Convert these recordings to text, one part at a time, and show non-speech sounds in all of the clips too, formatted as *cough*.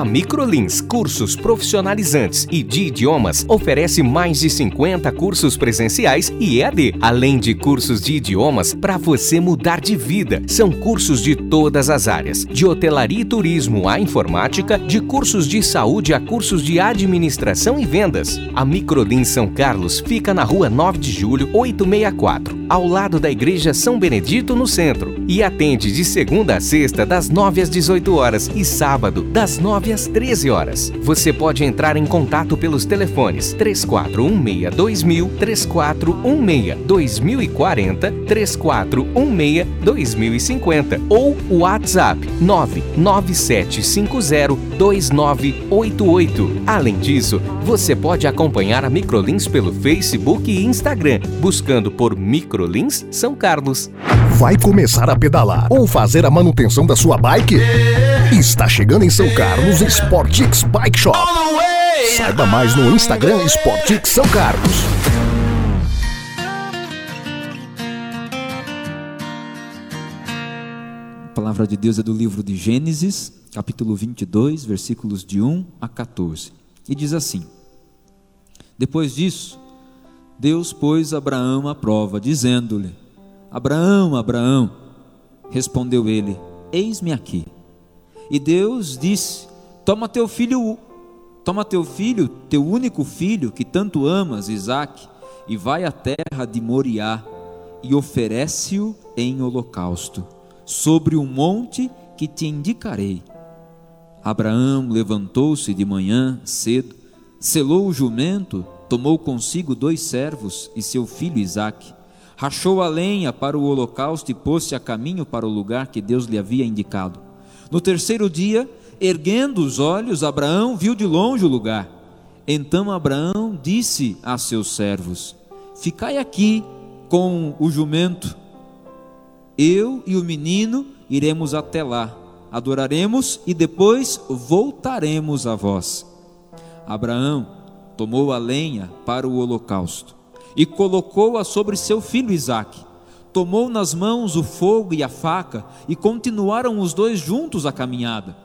A Microlins Cursos Profissionalizantes e de Idiomas oferece mais de 50 cursos presenciais e EAD, além de cursos de idiomas para você mudar de vida. São cursos de todas as áreas, de hotelaria e turismo à informática, de cursos de saúde a cursos de administração e vendas. A Microlins São Carlos fica na rua 9 de julho, 864, ao lado da Igreja São Benedito, no centro, e atende de segunda a sexta, das 9 às 18 horas e sábado, das 9 9 às 13 horas. Você pode entrar em contato pelos telefones 3416 2000, 3416 2040, 3416 2050 ou o WhatsApp 99750 2988. Além disso, você pode acompanhar a Microlins pelo Facebook e Instagram, buscando por Microlins São Carlos. Vai começar a pedalar ou fazer a manutenção da sua bike? Está chegando em São Carlos Sportix Bike Shop. Saiba mais no Instagram Sportix São Carlos. A palavra de Deus é do livro de Gênesis, capítulo 22, versículos de 1 a 14. E diz assim: Depois disso, Deus pôs Abraão à prova, dizendo-lhe: Abraão, Abraão. Respondeu ele: Eis-me aqui. E Deus disse: Toma teu filho, toma teu filho, teu único filho que tanto amas, Isaque, e vai à terra de Moriá e oferece-o em holocausto sobre o um monte que te indicarei. Abraão levantou-se de manhã cedo, selou o jumento, tomou consigo dois servos e seu filho Isaque, rachou a lenha para o holocausto e pôs-se a caminho para o lugar que Deus lhe havia indicado. No terceiro dia, erguendo os olhos, Abraão viu de longe o lugar. Então Abraão disse a seus servos: Ficai aqui com o jumento. Eu e o menino iremos até lá, adoraremos e depois voltaremos a vós. Abraão tomou a lenha para o holocausto e colocou-a sobre seu filho Isaque tomou nas mãos o fogo e a faca e continuaram os dois juntos a caminhada.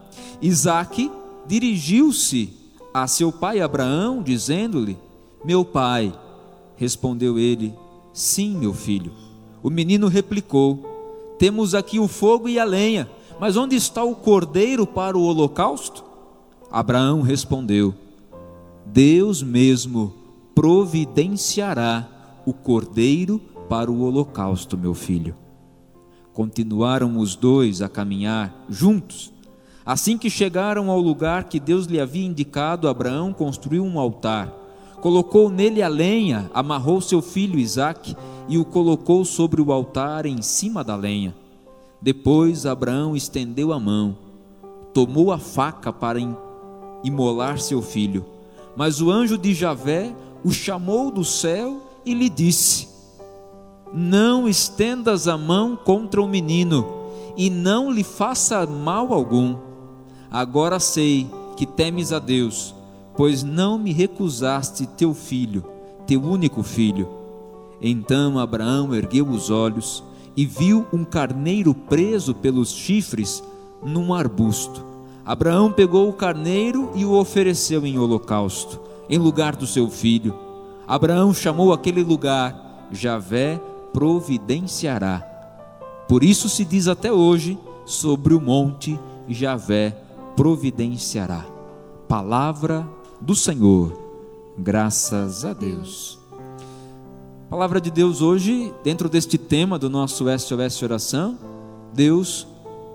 Isaque dirigiu-se a seu pai Abraão, dizendo-lhe: Meu pai. Respondeu ele: Sim, meu filho. O menino replicou: Temos aqui o fogo e a lenha, mas onde está o cordeiro para o holocausto? Abraão respondeu: Deus mesmo providenciará o cordeiro para o holocausto, meu filho. Continuaram os dois a caminhar juntos. Assim que chegaram ao lugar que Deus lhe havia indicado, Abraão construiu um altar, colocou nele a lenha, amarrou seu filho Isaque e o colocou sobre o altar em cima da lenha. Depois Abraão estendeu a mão, tomou a faca para imolar seu filho. Mas o anjo de Javé o chamou do céu e lhe disse: não estendas a mão contra o menino e não lhe faça mal algum. Agora sei que temes a Deus, pois não me recusaste teu filho, teu único filho. Então Abraão ergueu os olhos e viu um carneiro preso pelos chifres num arbusto. Abraão pegou o carneiro e o ofereceu em holocausto, em lugar do seu filho. Abraão chamou aquele lugar Javé providenciará. Por isso se diz até hoje sobre o monte Javé providenciará. Palavra do Senhor. Graças a Deus. Palavra de Deus hoje, dentro deste tema do nosso SOS Oração, Deus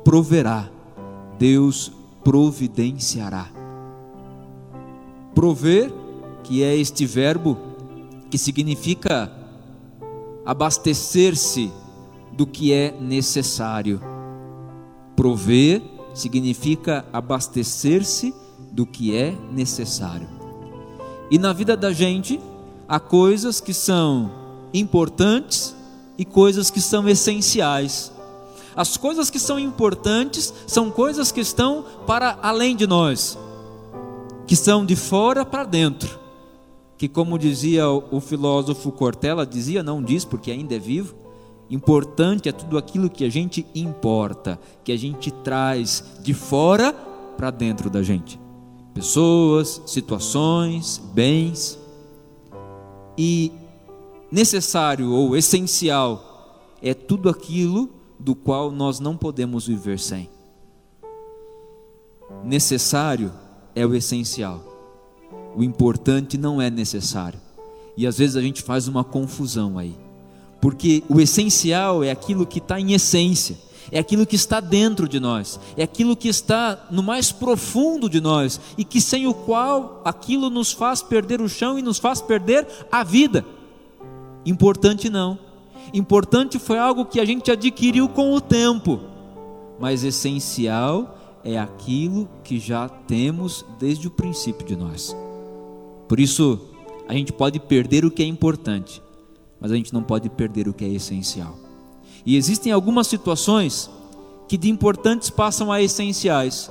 proverá, Deus providenciará. Prover, que é este verbo que significa abastecer-se do que é necessário. Prover significa abastecer-se do que é necessário. E na vida da gente, há coisas que são importantes e coisas que são essenciais. As coisas que são importantes são coisas que estão para além de nós. que são de fora para dentro. Que, como dizia o filósofo Cortella, dizia, não diz porque ainda é vivo, importante é tudo aquilo que a gente importa, que a gente traz de fora para dentro da gente. Pessoas, situações, bens. E necessário ou essencial é tudo aquilo do qual nós não podemos viver sem. Necessário é o essencial. O importante não é necessário. E às vezes a gente faz uma confusão aí. Porque o essencial é aquilo que está em essência, é aquilo que está dentro de nós, é aquilo que está no mais profundo de nós e que sem o qual aquilo nos faz perder o chão e nos faz perder a vida. Importante não. Importante foi algo que a gente adquiriu com o tempo, mas essencial é aquilo que já temos desde o princípio de nós. Por isso, a gente pode perder o que é importante, mas a gente não pode perder o que é essencial. E existem algumas situações que de importantes passam a essenciais.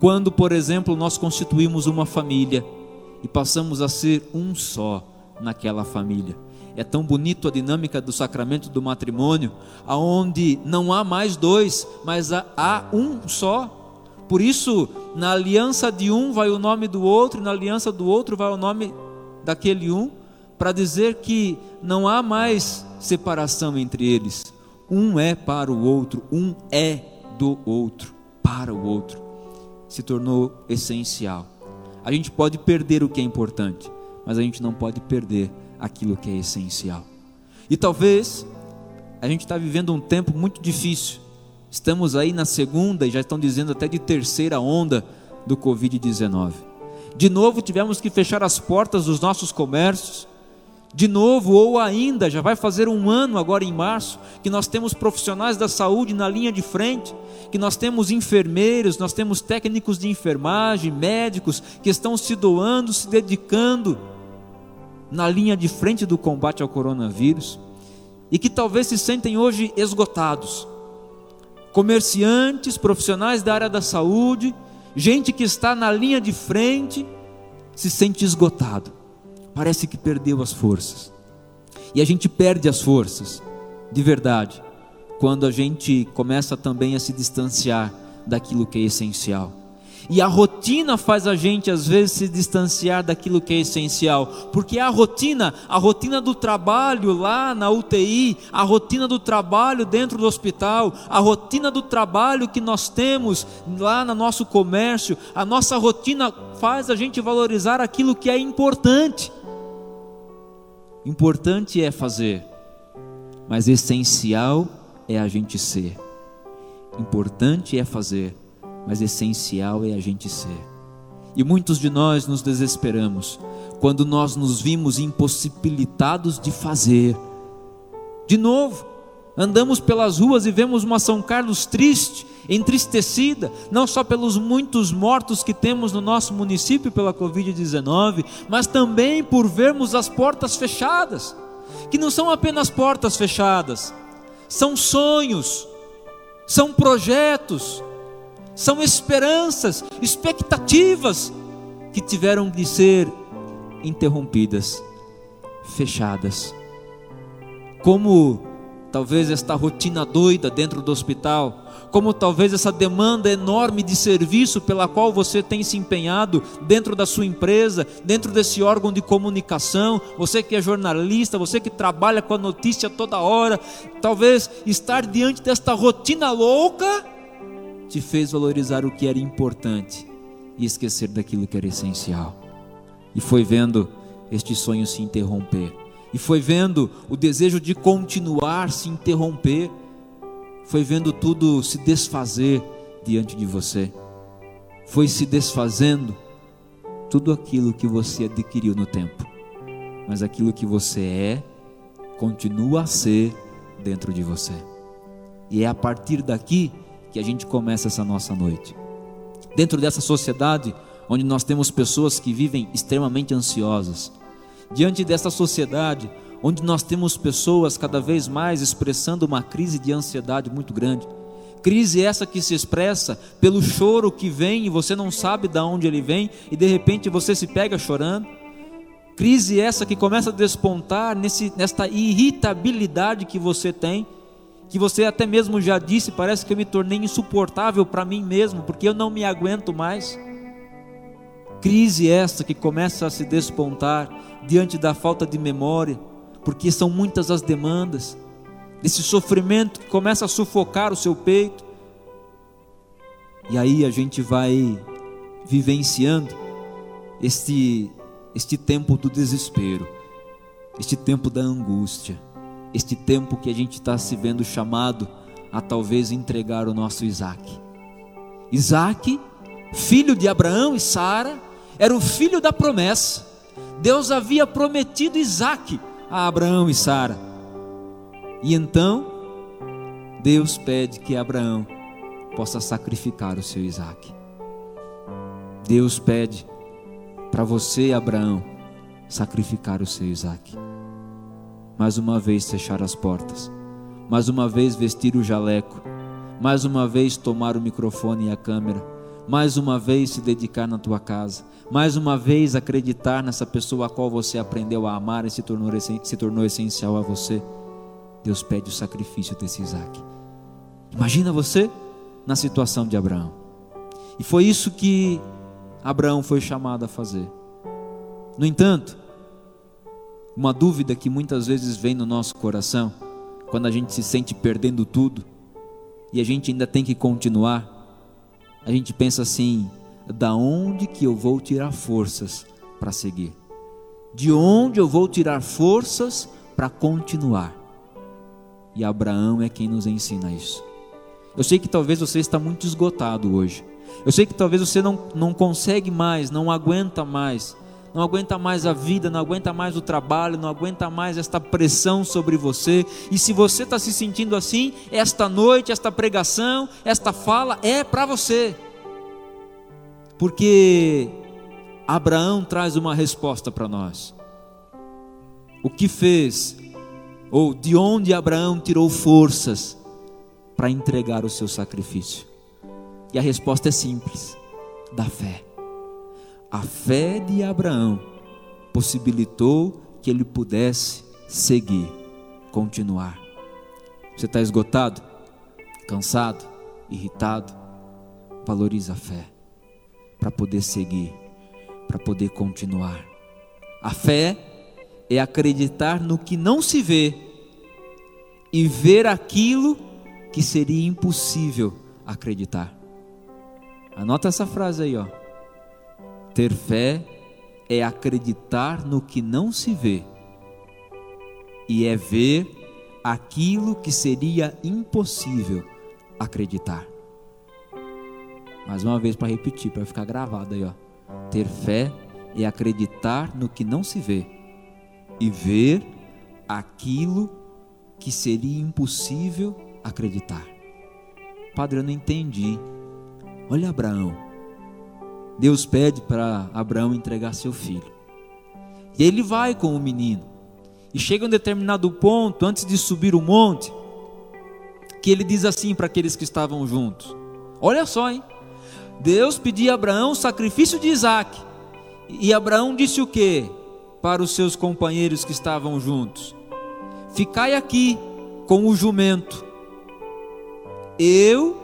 Quando, por exemplo, nós constituímos uma família e passamos a ser um só naquela família. É tão bonito a dinâmica do sacramento do matrimônio, aonde não há mais dois, mas há, há um só. Por isso, na aliança de um vai o nome do outro, na aliança do outro vai o nome daquele um, para dizer que não há mais separação entre eles. Um é para o outro, um é do outro, para o outro. Se tornou essencial. A gente pode perder o que é importante, mas a gente não pode perder aquilo que é essencial. E talvez a gente está vivendo um tempo muito difícil. Estamos aí na segunda e já estão dizendo até de terceira onda do Covid-19. De novo tivemos que fechar as portas dos nossos comércios. De novo, ou ainda, já vai fazer um ano agora em março, que nós temos profissionais da saúde na linha de frente, que nós temos enfermeiros, nós temos técnicos de enfermagem, médicos que estão se doando, se dedicando na linha de frente do combate ao coronavírus e que talvez se sentem hoje esgotados. Comerciantes, profissionais da área da saúde, gente que está na linha de frente, se sente esgotado. Parece que perdeu as forças. E a gente perde as forças, de verdade, quando a gente começa também a se distanciar daquilo que é essencial. E a rotina faz a gente às vezes se distanciar daquilo que é essencial, porque a rotina, a rotina do trabalho lá na UTI, a rotina do trabalho dentro do hospital, a rotina do trabalho que nós temos lá no nosso comércio, a nossa rotina faz a gente valorizar aquilo que é importante. Importante é fazer, mas essencial é a gente ser. Importante é fazer, mas essencial é a gente ser. E muitos de nós nos desesperamos quando nós nos vimos impossibilitados de fazer. De novo, andamos pelas ruas e vemos uma São Carlos triste, entristecida, não só pelos muitos mortos que temos no nosso município pela Covid-19, mas também por vermos as portas fechadas, que não são apenas portas fechadas, são sonhos, são projetos, são esperanças, expectativas que tiveram de ser interrompidas, fechadas. Como talvez esta rotina doida dentro do hospital, como talvez essa demanda enorme de serviço pela qual você tem se empenhado dentro da sua empresa, dentro desse órgão de comunicação, você que é jornalista, você que trabalha com a notícia toda hora, talvez estar diante desta rotina louca te fez valorizar o que era importante e esquecer daquilo que era essencial. E foi vendo este sonho se interromper, e foi vendo o desejo de continuar se interromper, foi vendo tudo se desfazer diante de você, foi se desfazendo tudo aquilo que você adquiriu no tempo, mas aquilo que você é, continua a ser dentro de você. E é a partir daqui que a gente começa essa nossa noite. Dentro dessa sociedade onde nós temos pessoas que vivem extremamente ansiosas, diante dessa sociedade onde nós temos pessoas cada vez mais expressando uma crise de ansiedade muito grande, Crise essa que se expressa pelo choro que vem e você não sabe de onde ele vem e de repente você se pega chorando. Crise essa que começa a despontar nesse, nesta irritabilidade que você tem, que você até mesmo já disse, parece que eu me tornei insuportável para mim mesmo, porque eu não me aguento mais. Crise essa que começa a se despontar diante da falta de memória, porque são muitas as demandas, desse sofrimento que começa a sufocar o seu peito. E aí a gente vai vivenciando este, este tempo do desespero, este tempo da angústia, este tempo que a gente está se vendo chamado a talvez entregar o nosso Isaac. Isaac, filho de Abraão e Sara, era o filho da promessa. Deus havia prometido Isaac a Abraão e Sara. E então, Deus pede que Abraão possa sacrificar o seu Isaac. Deus pede para você, Abraão, sacrificar o seu Isaac. Mais uma vez fechar as portas, mais uma vez vestir o jaleco, mais uma vez tomar o microfone e a câmera, mais uma vez se dedicar na tua casa, mais uma vez acreditar nessa pessoa a qual você aprendeu a amar e se tornou, se tornou essencial a você, Deus pede o sacrifício desse Isaac. Imagina você na situação de Abraão. E foi isso que Abraão foi chamado a fazer. No entanto, uma dúvida que muitas vezes vem no nosso coração, quando a gente se sente perdendo tudo e a gente ainda tem que continuar, a gente pensa assim: da onde que eu vou tirar forças para seguir? De onde eu vou tirar forças para continuar? E Abraão é quem nos ensina isso. Eu sei que talvez você está muito esgotado hoje. Eu sei que talvez você não, não consegue mais, não aguenta mais, não aguenta mais a vida, não aguenta mais o trabalho, não aguenta mais esta pressão sobre você. E se você está se sentindo assim, esta noite, esta pregação, esta fala é para você porque Abraão traz uma resposta para nós. O que fez, ou de onde Abraão tirou forças para entregar o seu sacrifício? E a resposta é simples: da fé. A fé de Abraão possibilitou que ele pudesse seguir, continuar. Você está esgotado, cansado, irritado? Valoriza a fé para poder seguir, para poder continuar. A fé é acreditar no que não se vê e ver aquilo que seria impossível acreditar. Anota essa frase aí, ó. Ter fé é acreditar no que não se vê e é ver aquilo que seria impossível acreditar. Mais uma vez para repetir, para ficar gravado aí, ó. Ter fé é acreditar no que não se vê e ver aquilo que seria impossível acreditar. Padre, eu não entendi. Olha Abraão. Deus pede para Abraão entregar seu filho. E ele vai com o menino. E chega um determinado ponto, antes de subir o monte, que ele diz assim para aqueles que estavam juntos: Olha só, hein? Deus pedia a Abraão o sacrifício de Isaac. E Abraão disse o que para os seus companheiros que estavam juntos? Ficai aqui com o jumento. Eu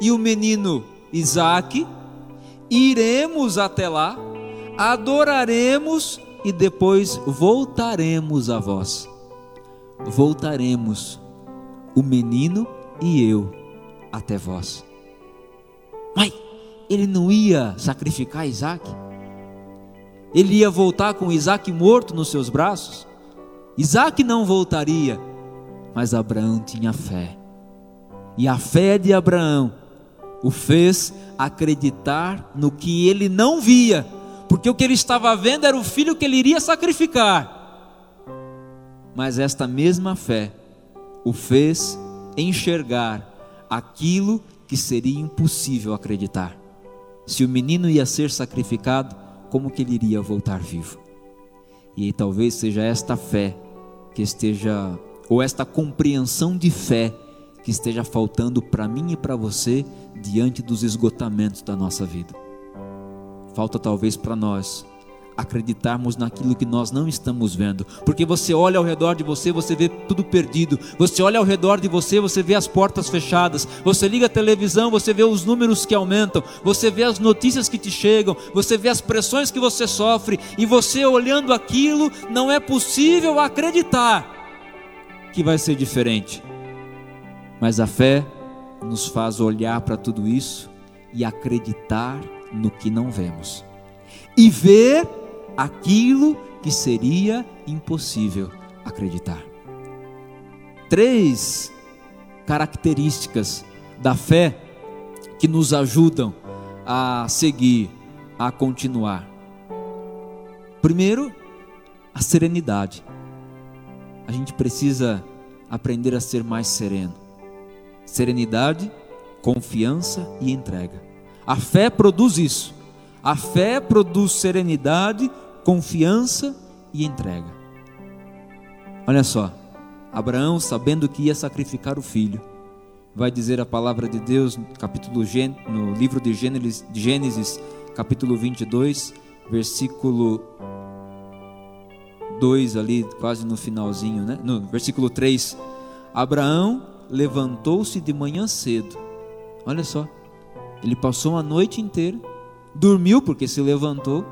e o menino Isaac iremos até lá, adoraremos e depois voltaremos a vós. Voltaremos, o menino e eu, até vós. Mãe, ele não ia sacrificar Isaac? Ele ia voltar com Isaac morto nos seus braços? Isaac não voltaria, mas Abraão tinha fé. E a fé de Abraão o fez acreditar no que ele não via, porque o que ele estava vendo era o filho que ele iria sacrificar. Mas esta mesma fé o fez enxergar aquilo que seria impossível acreditar. Se o menino ia ser sacrificado, como que ele iria voltar vivo? E talvez seja esta fé que esteja, ou esta compreensão de fé que esteja faltando para mim e para você diante dos esgotamentos da nossa vida. Falta talvez para nós acreditarmos naquilo que nós não estamos vendo, porque você olha ao redor de você, você vê tudo perdido, você olha ao redor de você, você vê as portas fechadas, você liga a televisão, você vê os números que aumentam, você vê as notícias que te chegam, você vê as pressões que você sofre, e você olhando aquilo, não é possível acreditar que vai ser diferente. Mas a fé nos faz olhar para tudo isso e acreditar no que não vemos. E ver aquilo que seria impossível acreditar. Três características da fé que nos ajudam a seguir, a continuar. Primeiro, a serenidade. A gente precisa aprender a ser mais sereno serenidade, confiança e entrega. A fé produz isso. A fé produz serenidade, confiança e entrega. Olha só, Abraão, sabendo que ia sacrificar o filho, vai dizer a palavra de Deus no capítulo no livro de Gênesis, Gênesis capítulo 22, versículo 2 ali, quase no finalzinho, né? No versículo 3. Abraão levantou-se de manhã cedo. Olha só, ele passou a noite inteira, dormiu porque se levantou.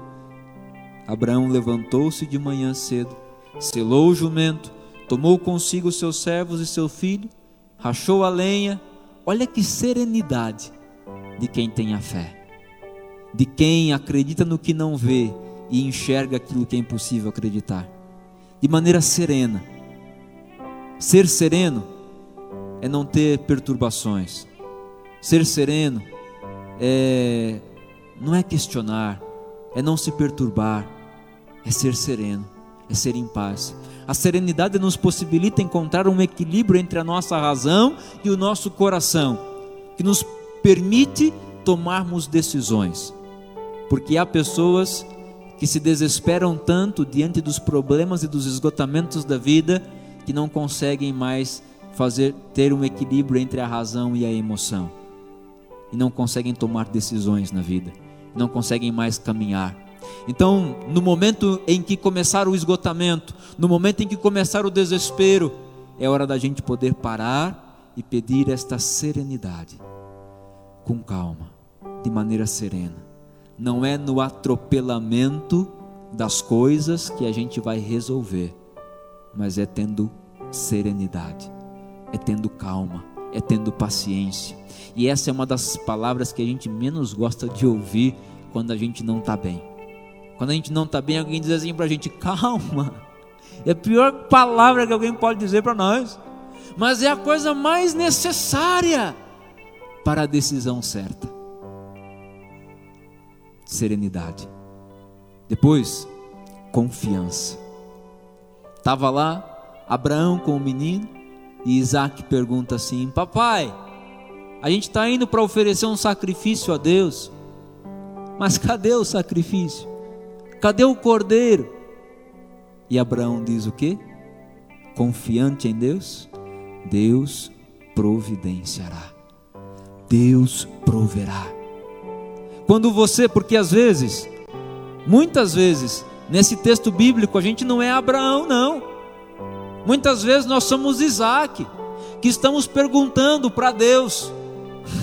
Abraão levantou-se de manhã cedo, selou o jumento, tomou consigo seus servos e seu filho, rachou a lenha. Olha que serenidade de quem tem a fé, de quem acredita no que não vê e enxerga aquilo que é impossível acreditar, de maneira serena. Ser sereno é não ter perturbações. Ser sereno é não é questionar, é não se perturbar, é ser sereno, é ser em paz. A serenidade nos possibilita encontrar um equilíbrio entre a nossa razão e o nosso coração, que nos permite tomarmos decisões. Porque há pessoas que se desesperam tanto diante dos problemas e dos esgotamentos da vida que não conseguem mais fazer ter um equilíbrio entre a razão e a emoção. E não conseguem tomar decisões na vida, não conseguem mais caminhar. Então, no momento em que começar o esgotamento, no momento em que começar o desespero, é hora da gente poder parar e pedir esta serenidade, com calma, de maneira serena. Não é no atropelamento das coisas que a gente vai resolver, mas é tendo serenidade é tendo calma, é tendo paciência. E essa é uma das palavras que a gente menos gosta de ouvir quando a gente não está bem. Quando a gente não está bem, alguém diz assim para a gente: calma. É a pior palavra que alguém pode dizer para nós, mas é a coisa mais necessária para a decisão certa. Serenidade. Depois, confiança. Estava lá Abraão com o menino, e Isaac pergunta assim: Papai, a gente está indo para oferecer um sacrifício a Deus, mas cadê o sacrifício? Cadê o cordeiro? E Abraão diz o que? Confiante em Deus, Deus providenciará, Deus proverá. Quando você, porque às vezes, muitas vezes, nesse texto bíblico, a gente não é Abraão, não. Muitas vezes nós somos Isaac, que estamos perguntando para Deus: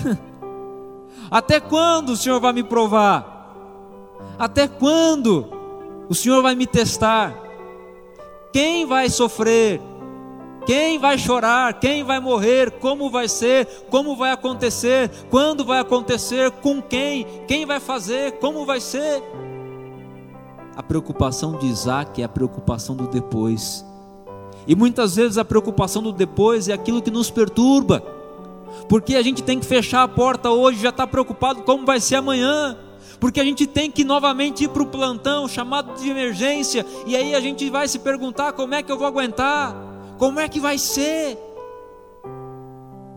*laughs* Até quando o Senhor vai me provar? Até quando o Senhor vai me testar? Quem vai sofrer? Quem vai chorar? Quem vai morrer? Como vai ser? Como vai acontecer? Quando vai acontecer? Com quem? Quem vai fazer? Como vai ser? A preocupação de Isaac é a preocupação do depois. E muitas vezes a preocupação do depois é aquilo que nos perturba, porque a gente tem que fechar a porta hoje, já está preocupado como vai ser amanhã, porque a gente tem que novamente ir para o plantão, chamado de emergência, e aí a gente vai se perguntar como é que eu vou aguentar, como é que vai ser.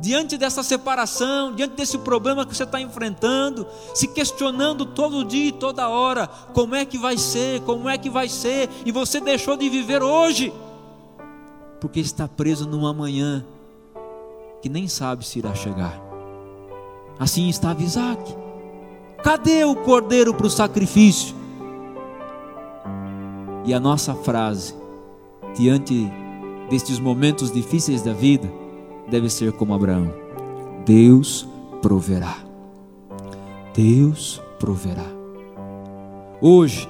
Diante dessa separação, diante desse problema que você está enfrentando, se questionando todo dia e toda hora, como é que vai ser, como é que vai ser, e você deixou de viver hoje porque está preso no amanhã. que nem sabe se irá chegar. Assim estava Isaac. Cadê o cordeiro para o sacrifício? E a nossa frase, diante destes momentos difíceis da vida, deve ser como Abraão: Deus proverá. Deus proverá. Hoje,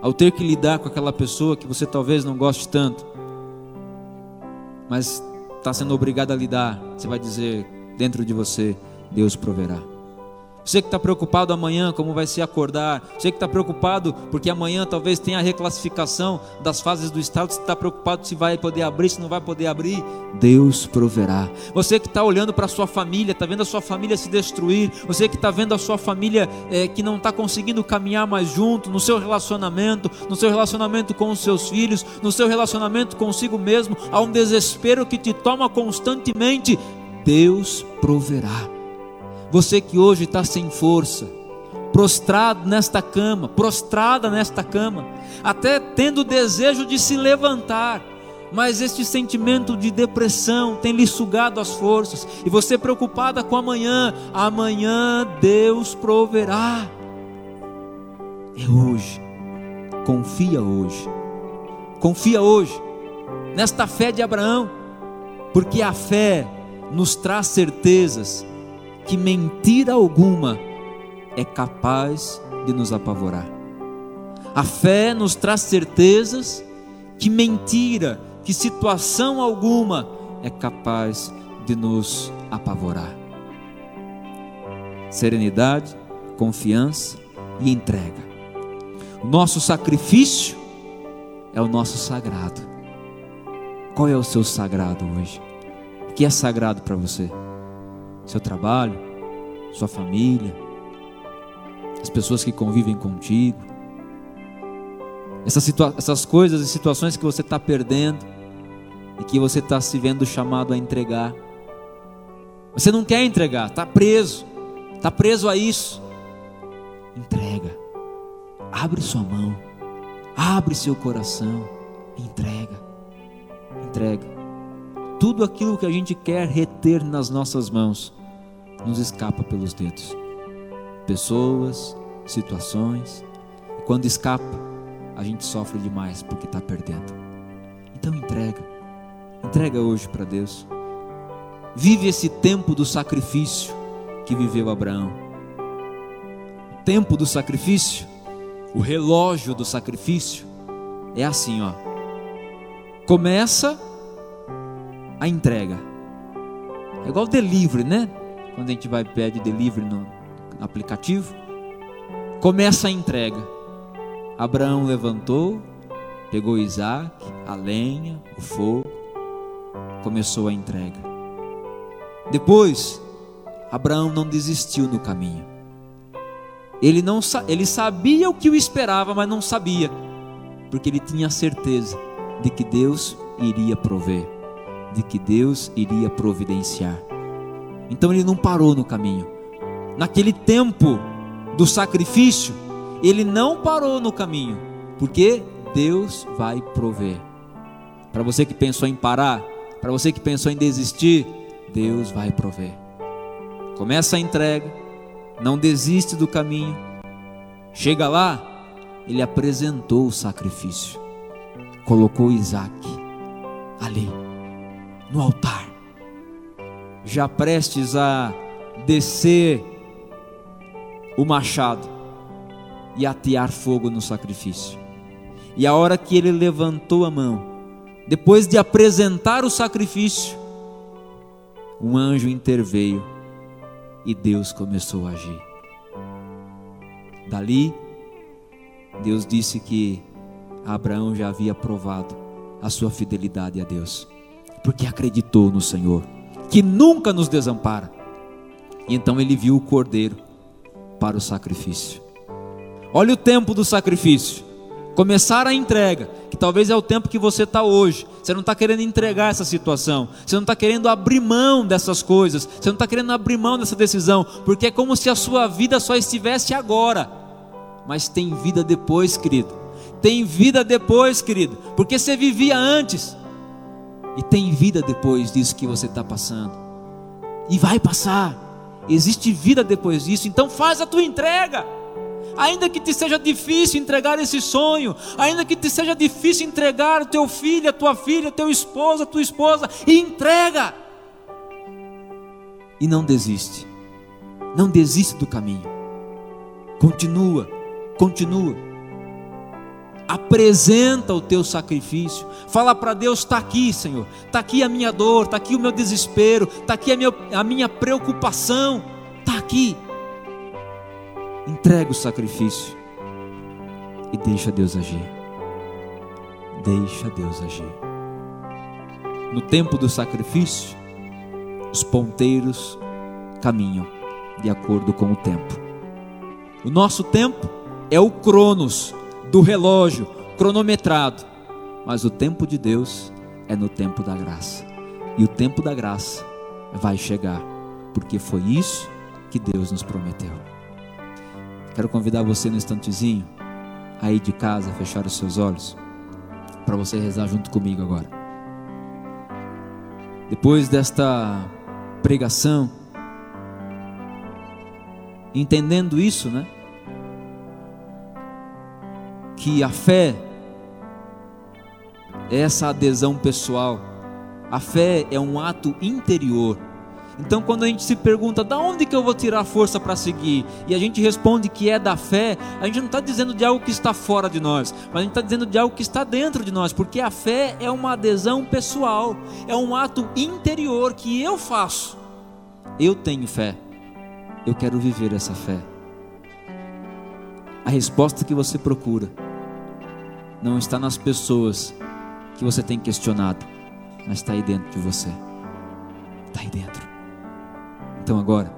ao ter que lidar com aquela pessoa que você talvez não goste tanto, mas está sendo obrigado a lidar, você vai dizer dentro de você: Deus proverá. Você que está preocupado amanhã, como vai ser acordar. Você que está preocupado porque amanhã talvez tenha a reclassificação das fases do Estado. Você está preocupado se vai poder abrir, se não vai poder abrir. Deus proverá. Você que está olhando para a sua família, está vendo a sua família se destruir. Você que está vendo a sua família é, que não está conseguindo caminhar mais junto, no seu relacionamento, no seu relacionamento com os seus filhos, no seu relacionamento consigo mesmo. Há um desespero que te toma constantemente. Deus proverá. Você que hoje está sem força, prostrado nesta cama, prostrada nesta cama, até tendo desejo de se levantar, mas este sentimento de depressão tem lhe sugado as forças, e você preocupada com amanhã, amanhã Deus proverá. É hoje, confia hoje, confia hoje, nesta fé de Abraão, porque a fé nos traz certezas que mentira alguma é capaz de nos apavorar. A fé nos traz certezas que mentira, que situação alguma é capaz de nos apavorar. Serenidade, confiança e entrega. O nosso sacrifício é o nosso sagrado. Qual é o seu sagrado hoje? O que é sagrado para você? Seu trabalho, sua família, as pessoas que convivem contigo, essas, essas coisas e situações que você está perdendo e que você está se vendo chamado a entregar. Você não quer entregar, está preso, está preso a isso. Entrega, abre sua mão, abre seu coração, entrega, entrega tudo aquilo que a gente quer reter nas nossas mãos nos escapa pelos dedos. Pessoas, situações, e quando escapa, a gente sofre demais porque está perdendo. Então entrega, entrega hoje para Deus. Vive esse tempo do sacrifício que viveu Abraão. O tempo do sacrifício, o relógio do sacrifício, é assim, ó. Começa a entrega. É igual delivery, né? Quando a gente vai pede delivery no aplicativo, começa a entrega. Abraão levantou, pegou Isaac, a lenha, o fogo, começou a entrega. Depois, Abraão não desistiu no caminho. Ele não ele sabia o que o esperava, mas não sabia, porque ele tinha certeza de que Deus iria prover de que Deus iria providenciar. Então ele não parou no caminho. Naquele tempo do sacrifício, ele não parou no caminho, porque Deus vai prover. Para você que pensou em parar, para você que pensou em desistir, Deus vai prover. Começa a entrega, não desiste do caminho. Chega lá, ele apresentou o sacrifício, colocou Isaac ali no altar, já prestes a descer o machado e atear fogo no sacrifício. E a hora que ele levantou a mão, depois de apresentar o sacrifício, um anjo interveio e Deus começou a agir. Dali, Deus disse que Abraão já havia provado a sua fidelidade a Deus porque acreditou no Senhor, que nunca nos desampara. E então ele viu o cordeiro para o sacrifício. Olha o tempo do sacrifício. Começar a entrega, que talvez é o tempo que você está hoje. Você não está querendo entregar essa situação, você não está querendo abrir mão dessas coisas, você não está querendo abrir mão dessa decisão, porque é como se a sua vida só estivesse agora, mas tem vida depois, querido. Tem vida depois, querido, porque você vivia antes, e tem vida depois disso que você está passando. E vai passar. Existe vida depois disso, então faz a tua entrega. Ainda que te seja difícil entregar esse sonho, ainda que te seja difícil entregar o teu filho, a tua filha, teu esposo, a tua esposa, entrega. E não desiste. Não desiste do caminho. Continua, continua. Apresenta o teu sacrifício. Fala para Deus: está aqui, Senhor. Está aqui a minha dor, está aqui o meu desespero, está aqui a minha, a minha preocupação. Está aqui. Entrega o sacrifício e deixa Deus agir. Deixa Deus agir. No tempo do sacrifício, os ponteiros caminham de acordo com o tempo. O nosso tempo é o cronos do relógio cronometrado, mas o tempo de Deus é no tempo da graça. E o tempo da graça vai chegar, porque foi isso que Deus nos prometeu. Quero convidar você no instantezinho, aí de casa, fechar os seus olhos, para você rezar junto comigo agora. Depois desta pregação, entendendo isso, né? Que a fé é essa adesão pessoal, a fé é um ato interior. Então, quando a gente se pergunta, da onde que eu vou tirar força para seguir? E a gente responde que é da fé, a gente não está dizendo de algo que está fora de nós, mas a gente está dizendo de algo que está dentro de nós, porque a fé é uma adesão pessoal, é um ato interior que eu faço. Eu tenho fé. Eu quero viver essa fé. A resposta que você procura não está nas pessoas que você tem questionado, mas está aí dentro de você. Está aí dentro. Então agora,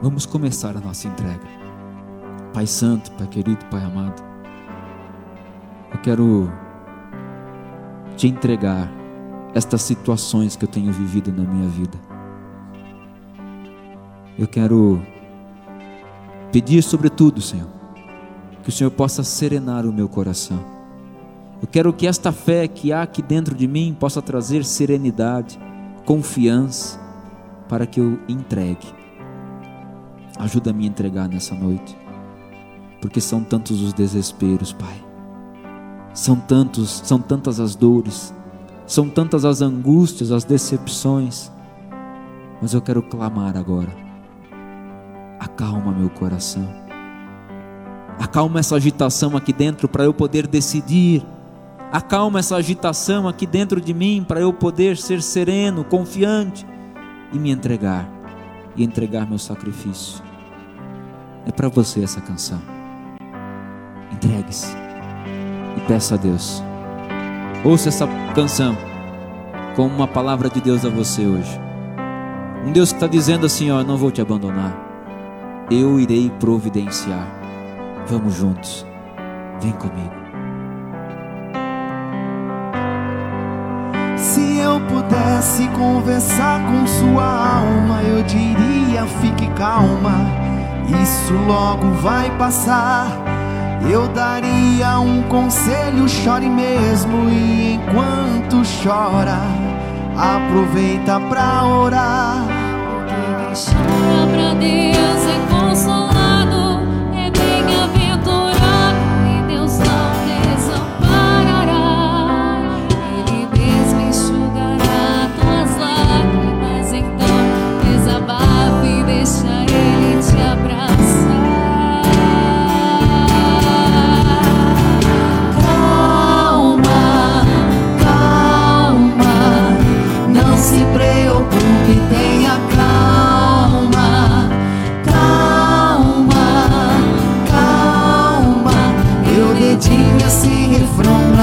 vamos começar a nossa entrega. Pai Santo, Pai querido, Pai amado, eu quero te entregar estas situações que eu tenho vivido na minha vida eu quero pedir, sobretudo, Senhor, que o Senhor possa serenar o meu coração. Eu quero que esta fé que há aqui dentro de mim possa trazer serenidade, confiança, para que eu entregue. Ajuda-me a entregar nessa noite, porque são tantos os desesperos, Pai. São tantos, são tantas as dores, são tantas as angústias, as decepções. Mas eu quero clamar agora acalma meu coração. Acalma essa agitação aqui dentro para eu poder decidir. Acalma essa agitação aqui dentro de mim para eu poder ser sereno, confiante e me entregar e entregar meu sacrifício. É para você essa canção. Entregue-se e peça a Deus. Ouça essa canção como uma palavra de Deus a você hoje. Um Deus que está dizendo assim: Ó, não vou te abandonar eu irei providenciar. Vamos juntos, vem comigo. Se eu pudesse conversar com sua alma, eu diria: fique calma, isso logo vai passar. Eu daria um conselho, chore mesmo, e enquanto chora, aproveita pra orar. Porque chora pra Deus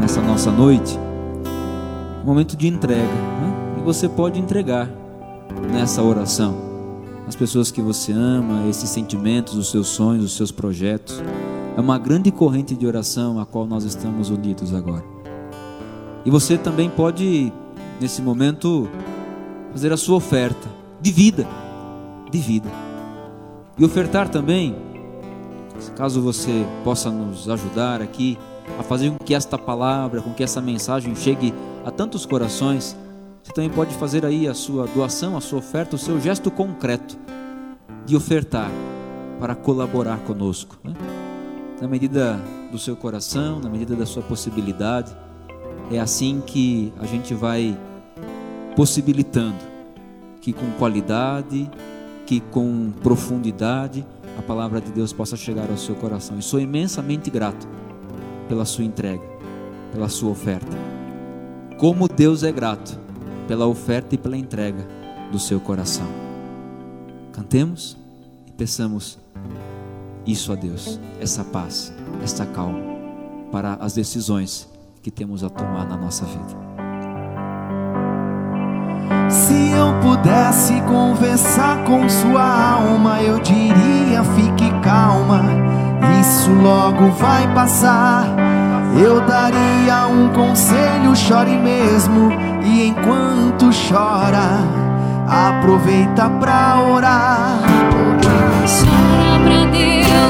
nessa nossa noite, momento de entrega, né? e você pode entregar nessa oração. As pessoas que você ama, esses sentimentos, os seus sonhos, os seus projetos. É uma grande corrente de oração a qual nós estamos unidos agora. E você também pode, nesse momento, fazer a sua oferta de vida. De vida. E ofertar também, caso você possa nos ajudar aqui a fazer com que esta palavra, com que essa mensagem chegue a tantos corações, você também pode fazer aí a sua doação, a sua oferta, o seu gesto concreto de ofertar para colaborar conosco. Né? Na medida do seu coração, na medida da sua possibilidade, é assim que a gente vai possibilitando que com qualidade, que com profundidade, a palavra de Deus possa chegar ao seu coração. E sou imensamente grato pela sua entrega, pela sua oferta. Como Deus é grato pela oferta e pela entrega do seu coração. Cantemos e peçamos isso a Deus, essa paz, essa calma para as decisões que temos a tomar na nossa vida. Se eu pudesse conversar com sua alma, eu diria: fique calma, isso logo vai passar. Eu daria um conselho, chore mesmo, e enquanto chora, aproveita pra orar. Deus